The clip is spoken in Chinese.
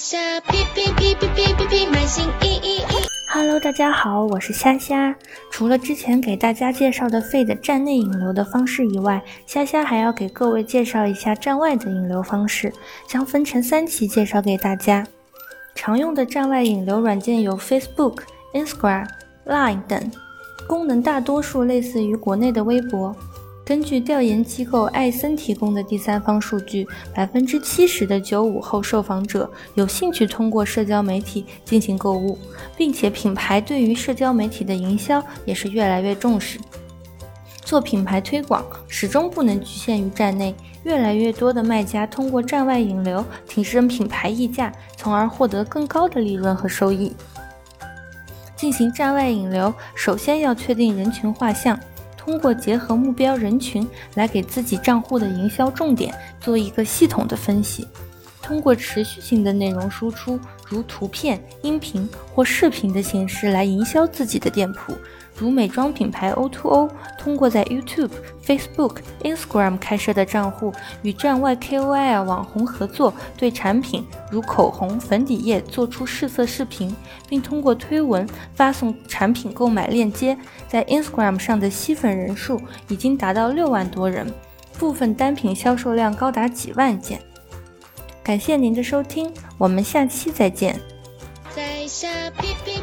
下哔哔哔哔哔哔哔，满心意意意。Hello，大家好，我是虾虾。除了之前给大家介绍的肺的站内引流的方式以外，虾虾还要给各位介绍一下站外的引流方式，将分成三期介绍给大家。常用的站外引流软件有 Facebook、Instagram、Line 等，功能大多数类似于国内的微博。根据调研机构艾森提供的第三方数据，百分之七十的九五后受访者有兴趣通过社交媒体进行购物，并且品牌对于社交媒体的营销也是越来越重视。做品牌推广始终不能局限于站内，越来越多的卖家通过站外引流提升品牌溢价，从而获得更高的利润和收益。进行站外引流，首先要确定人群画像。通过结合目标人群来给自己账户的营销重点做一个系统的分析，通过持续性的内容输出，如图片、音频或视频的形式来营销自己的店铺。如美妆品牌 O2O，通过在 YouTube、Facebook、Instagram 开设的账户，与站外 KOL 网红合作，对产品如口红、粉底液做出试色视频，并通过推文发送产品购买链接，在 Instagram 上的吸粉人数已经达到六万多人，部分单品销售量高达几万件。感谢您的收听，我们下期再见。在下哔哔。